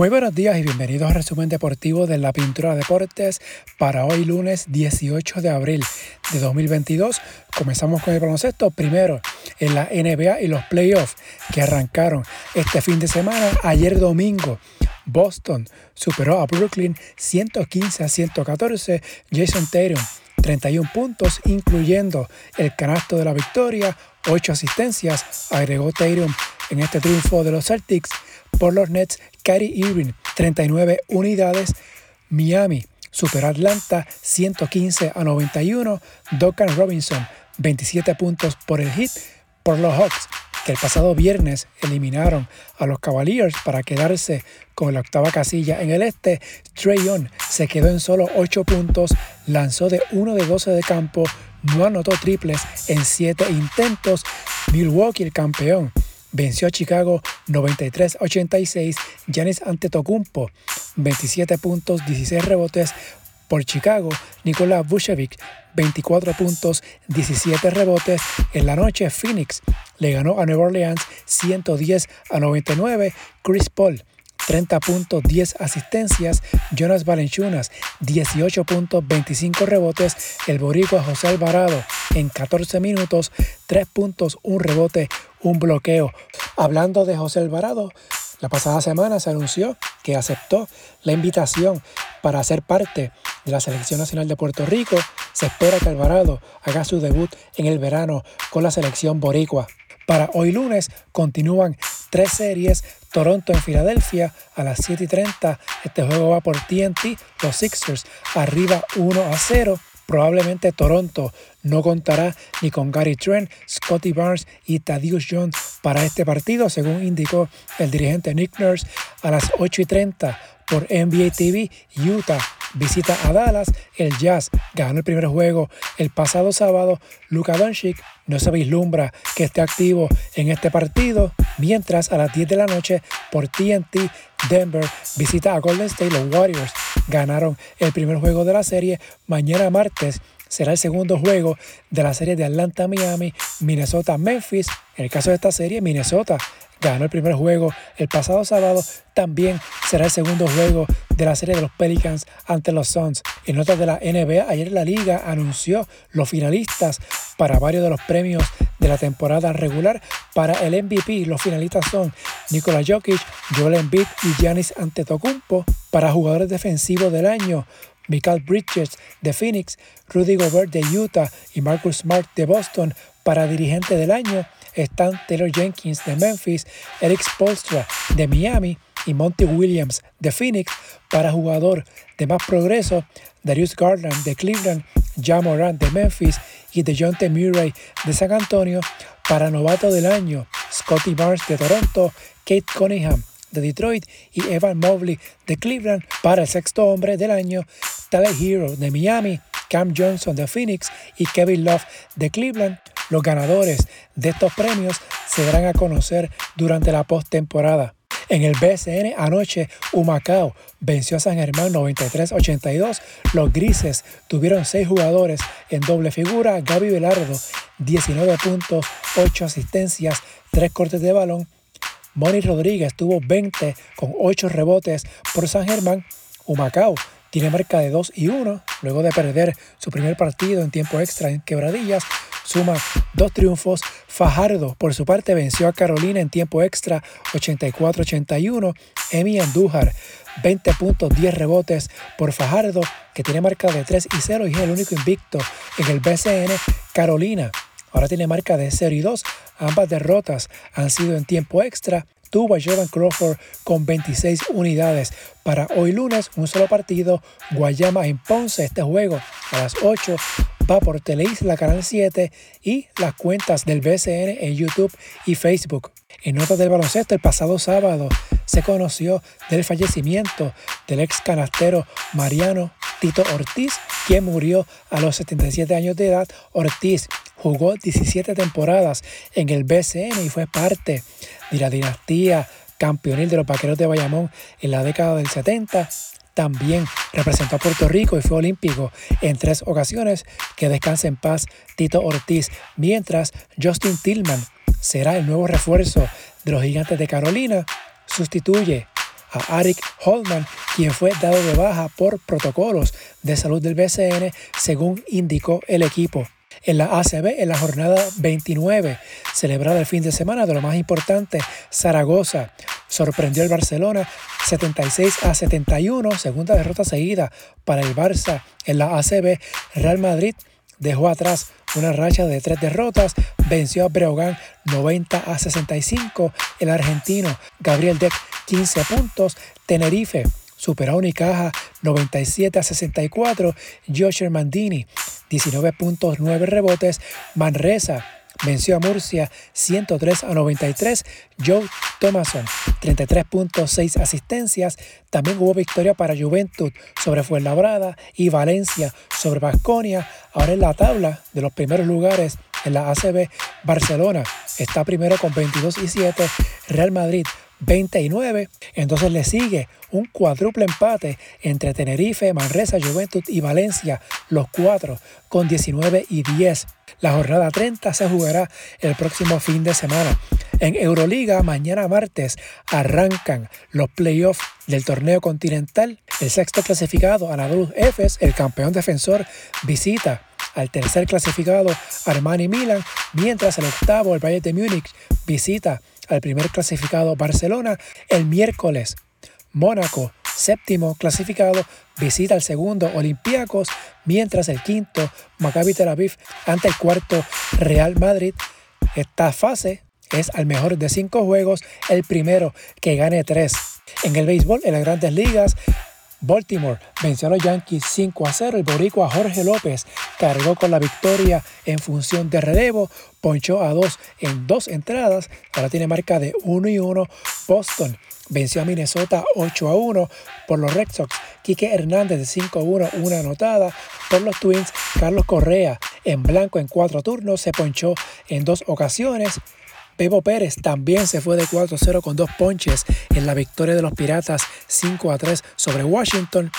Muy buenos días y bienvenidos al resumen deportivo de la Pintura Deportes para hoy lunes 18 de abril de 2022. Comenzamos con el baloncesto primero en la NBA y los playoffs que arrancaron este fin de semana. Ayer domingo, Boston superó a Brooklyn 115 a 114. Jason Tatum 31 puntos, incluyendo el canasto de la victoria, 8 asistencias, agregó Tatum en este triunfo de los Celtics por los Nets, Kyrie Irving, 39 unidades. Miami superó Atlanta 115 a 91. Duncan Robinson 27 puntos por el hit por los Hawks, que el pasado viernes eliminaron a los Cavaliers para quedarse con la octava casilla en el este. Trey Young se quedó en solo 8 puntos, lanzó de 1 de 12 de campo, no anotó triples en 7 intentos. Milwaukee, el campeón, venció a Chicago 93-86. Giannis Antetokounmpo 27 puntos, 16 rebotes por Chicago. Nicolás Vucevic 24 puntos, 17 rebotes. En la noche Phoenix le ganó a Nueva Orleans 110 a 99. Chris Paul 30 puntos, 10 asistencias. Jonas Valenchunas, 18 puntos, 25 rebotes. El boricua José Alvarado, en 14 minutos, 3 puntos, 1 rebote, un bloqueo. Hablando de José Alvarado, la pasada semana se anunció que aceptó la invitación para ser parte de la Selección Nacional de Puerto Rico. Se espera que Alvarado haga su debut en el verano con la selección boricua. Para hoy lunes continúan tres series. Toronto en Filadelfia a las 7 y 30. Este juego va por TNT. Los Sixers arriba 1 a 0. Probablemente Toronto no contará ni con Gary Trent, Scotty Barnes y Thaddeus Jones para este partido, según indicó el dirigente Nick Nurse a las 8 y 30 por NBA TV. Utah visita a Dallas. El Jazz ganó el primer juego el pasado sábado. Luka Doncic no se vislumbra que esté activo en este partido, mientras a las 10 de la noche por TNT Denver visita a Golden State. Los Warriors ganaron el primer juego de la serie. Mañana martes será el segundo juego de la serie de Atlanta-Miami, Minnesota-Memphis. En el caso de esta serie, Minnesota ganó el primer juego el pasado sábado. También será el segundo juego de la serie de los Pelicans ante los Suns. En notas de la NBA, ayer la liga anunció los finalistas para varios de los premios de la temporada regular. Para el MVP, los finalistas son Nikola Jokic, Joel Embiid y Giannis Antetokounmpo. Para jugadores defensivos del año, Michael Bridges de Phoenix, Rudy Gobert de Utah y Marcus Smart de Boston. Para dirigente del año están Taylor Jenkins de Memphis, Eric Spolstra de Miami y Monty Williams de Phoenix. Para jugador de más progreso, Darius Garland de Cleveland, Ja Morant de Memphis y DeJounte Murray de San Antonio. Para novato del año, Scotty Barnes de Toronto, Kate Cunningham de Detroit y Evan Mobley de Cleveland. Para el sexto hombre del año, Tyler Hero de Miami, Cam Johnson de Phoenix y Kevin Love de Cleveland. Los ganadores de estos premios se darán a conocer durante la postemporada. En el BSN anoche, Humacao venció a San Germán 93-82. Los grises tuvieron seis jugadores en doble figura. Gaby Velardo, 19 puntos, 8 asistencias, 3 cortes de balón. Moni Rodríguez tuvo 20 con 8 rebotes por San Germán. Humacao tiene marca de 2 y 1 luego de perder su primer partido en tiempo extra en Quebradillas suma dos triunfos. Fajardo, por su parte, venció a Carolina en tiempo extra 84-81. Emi Andújar, 20 puntos, 10 rebotes por Fajardo, que tiene marca de 3 y 0 y es el único invicto en el BCN. Carolina ahora tiene marca de 0 y 2. Ambas derrotas han sido en tiempo extra tuvo a Jordan Crawford con 26 unidades. Para hoy lunes, un solo partido, Guayama en Ponce, este juego a las 8 va por Teleisla Canal 7 y las cuentas del BCN en YouTube y Facebook. En notas del baloncesto, el pasado sábado se conoció del fallecimiento del ex canastero Mariano Tito Ortiz, quien murió a los 77 años de edad. Ortiz jugó 17 temporadas en el BCN y fue parte de la dinastía campeonil de los Vaqueros de Bayamón en la década del 70. También representó a Puerto Rico y fue olímpico en tres ocasiones. Que descanse en paz Tito Ortiz. Mientras Justin Tillman será el nuevo refuerzo de los gigantes de Carolina. Sustituye a Arik Holman, quien fue dado de baja por protocolos de salud del BCN, según indicó el equipo. En la ACB, en la jornada 29, celebrada el fin de semana de lo más importante, Zaragoza sorprendió al Barcelona 76 a 71, segunda derrota seguida para el Barça en la ACB. Real Madrid dejó atrás una racha de tres derrotas, venció a Breogán 90 a 65, el argentino Gabriel Deck 15 puntos, Tenerife superó a Unicaja 97 a 64, Josh Mandini 19.9 rebotes, Manresa venció a Murcia 103 a 93, Joe Thomason 33.6 asistencias, también hubo victoria para Juventud sobre Fuenlabrada y Valencia sobre Basconia, ahora en la tabla de los primeros lugares en la ACB, Barcelona está primero con 22 y 7, Real Madrid 29. Entonces le sigue un cuádruple empate entre Tenerife, Manresa, Juventud y Valencia, los cuatro con 19 y 10. La jornada 30 se jugará el próximo fin de semana. En Euroliga, mañana martes, arrancan los playoffs del torneo continental. El sexto clasificado, Anadolu Efes, el campeón defensor, visita al tercer clasificado, Armani Milan, mientras el octavo, el Bayern de Múnich, visita al primer clasificado Barcelona. El miércoles, Mónaco, séptimo clasificado, visita al segundo Olympiacos, mientras el quinto, Maccabi Tel Aviv, ante el cuarto Real Madrid. Esta fase es al mejor de cinco juegos, el primero que gane tres. En el béisbol, en las grandes ligas, Baltimore venció a los Yankees 5 a 0. El boricua Jorge López cargó con la victoria en función de relevo, ponchó a 2 en dos entradas, ahora tiene marca de 1 y 1. Boston venció a Minnesota 8 a 1 por los Red Sox. Quique Hernández de 5 a 1, una anotada. Por los Twins, Carlos Correa en blanco en cuatro turnos se ponchó en dos ocasiones. Pepo Pérez también se fue de 4-0 con dos ponches en la victoria de los Piratas 5-3 sobre Washington.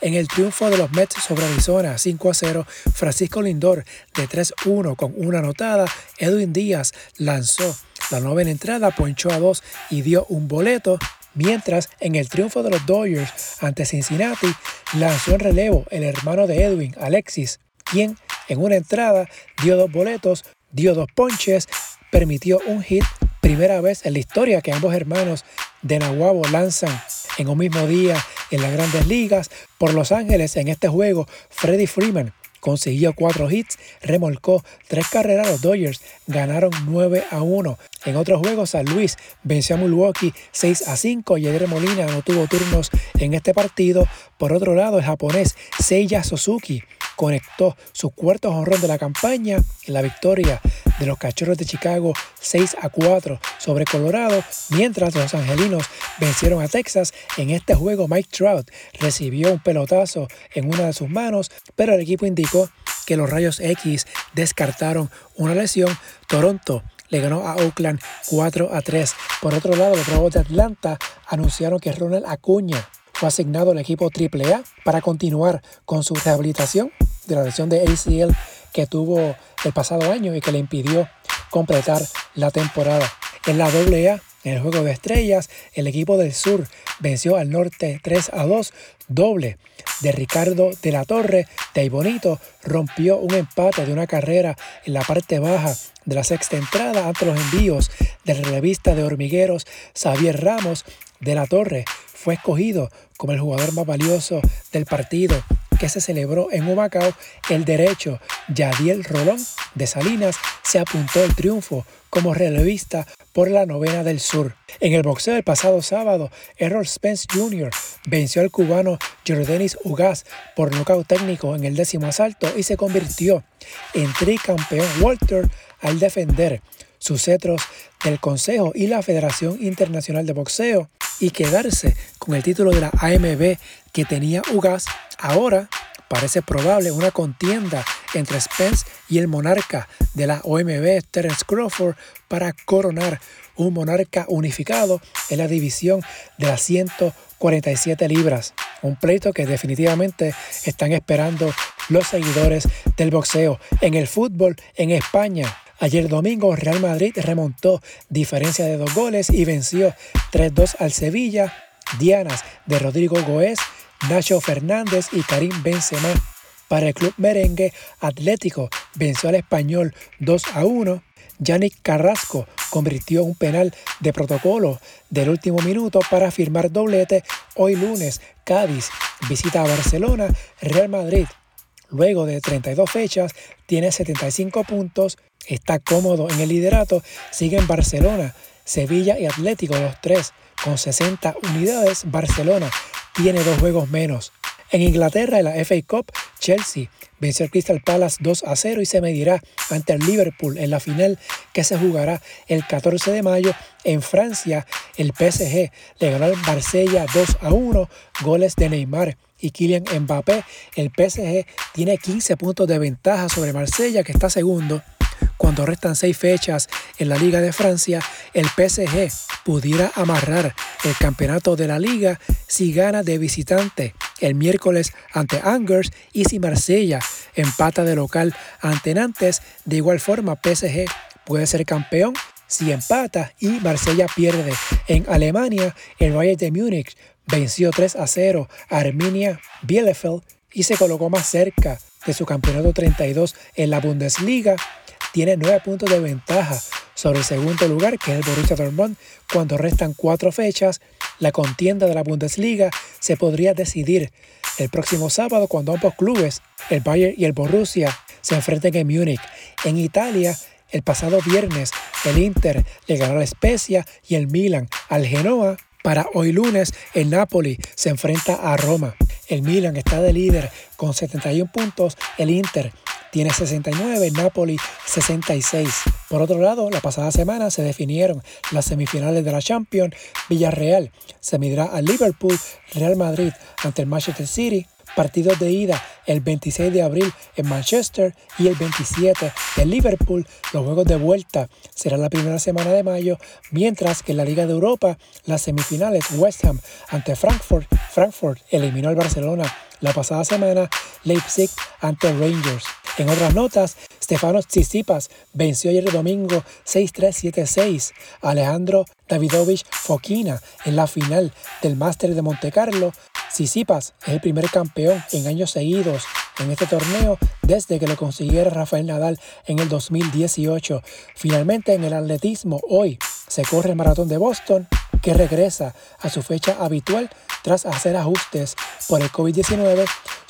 En el triunfo de los Mets sobre Arizona 5 0, Francisco Lindor de 3-1 con una anotada. Edwin Díaz lanzó la novena entrada, ponchó a dos y dio un boleto. Mientras en el triunfo de los Dodgers ante Cincinnati lanzó en relevo el hermano de Edwin, Alexis, quien en una entrada dio dos boletos, dio dos ponches permitió un hit, primera vez en la historia que ambos hermanos de Nahuabo lanzan en un mismo día en las grandes ligas. Por Los Ángeles en este juego, Freddie Freeman consiguió cuatro hits, remolcó tres carreras. Los Dodgers ganaron 9 a 1. En otros juegos, San Luis venció a Milwaukee 6 a 5. Yedre Molina no tuvo turnos en este partido. Por otro lado, el japonés Seiya Suzuki conectó su cuarto jonrón de la campaña en la victoria de los Cachorros de Chicago 6 a 4 sobre Colorado, mientras los angelinos vencieron a Texas. En este juego Mike Trout recibió un pelotazo en una de sus manos, pero el equipo indicó que los rayos X descartaron una lesión. Toronto le ganó a Oakland 4 a 3. Por otro lado, los Bravos de Atlanta anunciaron que Ronald Acuña fue asignado al equipo AAA para continuar con su rehabilitación de la lesión de ACL que tuvo el pasado año y que le impidió completar la temporada. En la AA, en el juego de estrellas, el equipo del sur venció al norte 3 a 2, doble de Ricardo de la Torre. De Bonito rompió un empate de una carrera en la parte baja de la sexta entrada ante los envíos del relevista de hormigueros Xavier Ramos de la Torre. Fue escogido como el jugador más valioso del partido que se celebró en Humacao, el derecho Yadiel Rolón de Salinas se apuntó el triunfo como relevista por la novena del sur. En el boxeo del pasado sábado, Errol Spence Jr. venció al cubano Jordanis Ugaz por nocaut técnico en el décimo asalto y se convirtió en tricampeón Walter al defender sus cetros del Consejo y la Federación Internacional de Boxeo y quedarse con el título de la AMB que tenía Ugas, ahora parece probable una contienda entre Spence y el monarca de la OMB, Terence Crawford, para coronar un monarca unificado en la división de las 147 libras. Un pleito que definitivamente están esperando los seguidores del boxeo. En el fútbol en España, Ayer domingo Real Madrid remontó diferencia de dos goles y venció 3-2 al Sevilla dianas de Rodrigo Goez, Nacho Fernández y Karim Benzema. Para el club merengue, Atlético venció al español 2 a 1. Yannick Carrasco convirtió un penal de protocolo del último minuto para firmar doblete. Hoy lunes, Cádiz visita a Barcelona, Real Madrid. Luego de 32 fechas, tiene 75 puntos, está cómodo en el liderato, sigue en Barcelona, Sevilla y Atlético, los tres, con 60 unidades. Barcelona tiene dos juegos menos. En Inglaterra, en la FA Cup, Chelsea venció al Crystal Palace 2 a 0 y se medirá ante el Liverpool en la final que se jugará el 14 de mayo. En Francia, el PSG le ganó al Marsella 2 a 1, goles de Neymar y Kylian Mbappé. El PSG tiene 15 puntos de ventaja sobre Marsella, que está segundo. Cuando restan seis fechas en la Liga de Francia, el PSG pudiera amarrar el campeonato de la liga si gana de visitante el miércoles ante Angers y si Marsella empata de local ante Nantes. De igual forma, PSG puede ser campeón si empata y Marsella pierde. En Alemania, el Bayern de Múnich venció 3 a 0 a Arminia Bielefeld y se colocó más cerca de su campeonato 32 en la Bundesliga. Tiene 9 puntos de ventaja sobre el segundo lugar, que es el Borussia Dortmund, cuando restan cuatro fechas. La contienda de la Bundesliga se podría decidir el próximo sábado cuando ambos clubes, el Bayern y el Borussia, se enfrenten en Múnich. En Italia, el pasado viernes, el Inter le ganó a la Spezia y el Milan al Genoa. Para hoy lunes, el Napoli se enfrenta a Roma. El Milan está de líder con 71 puntos, el Inter tiene 69, Napoli 66. Por otro lado, la pasada semana se definieron las semifinales de la Champions. Villarreal se medirá al Liverpool, Real Madrid ante el Manchester City. Partidos de ida el 26 de abril en Manchester y el 27 en Liverpool. Los juegos de vuelta serán la primera semana de mayo, mientras que en la Liga de Europa las semifinales West Ham ante Frankfurt. Frankfurt eliminó al Barcelona la pasada semana, Leipzig ante Rangers. En otras notas, Stefano Tsitsipas venció ayer domingo 6-3-7-6 a Alejandro Davidovich Fokina en la final del Máster de Monte Carlo. Tsitsipas es el primer campeón en años seguidos en este torneo desde que lo consiguiera Rafael Nadal en el 2018. Finalmente en el atletismo hoy se corre el maratón de Boston que regresa a su fecha habitual tras hacer ajustes por el COVID-19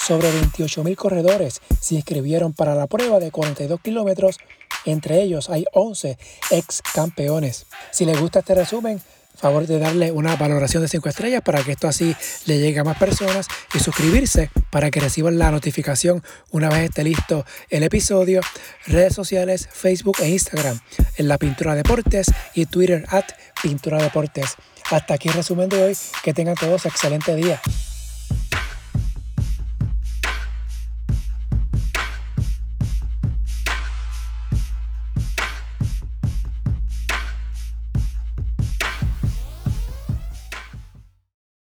sobre 28.000 corredores se inscribieron para la prueba de 42 kilómetros. Entre ellos hay 11 ex campeones. Si les gusta este resumen, favor de darle una valoración de 5 estrellas para que esto así le llegue a más personas y suscribirse para que reciban la notificación una vez esté listo el episodio. Redes sociales, Facebook e Instagram en la Pintura Deportes y Twitter at Pintura Deportes. Hasta aquí el resumen de hoy. Que tengan todos excelente día.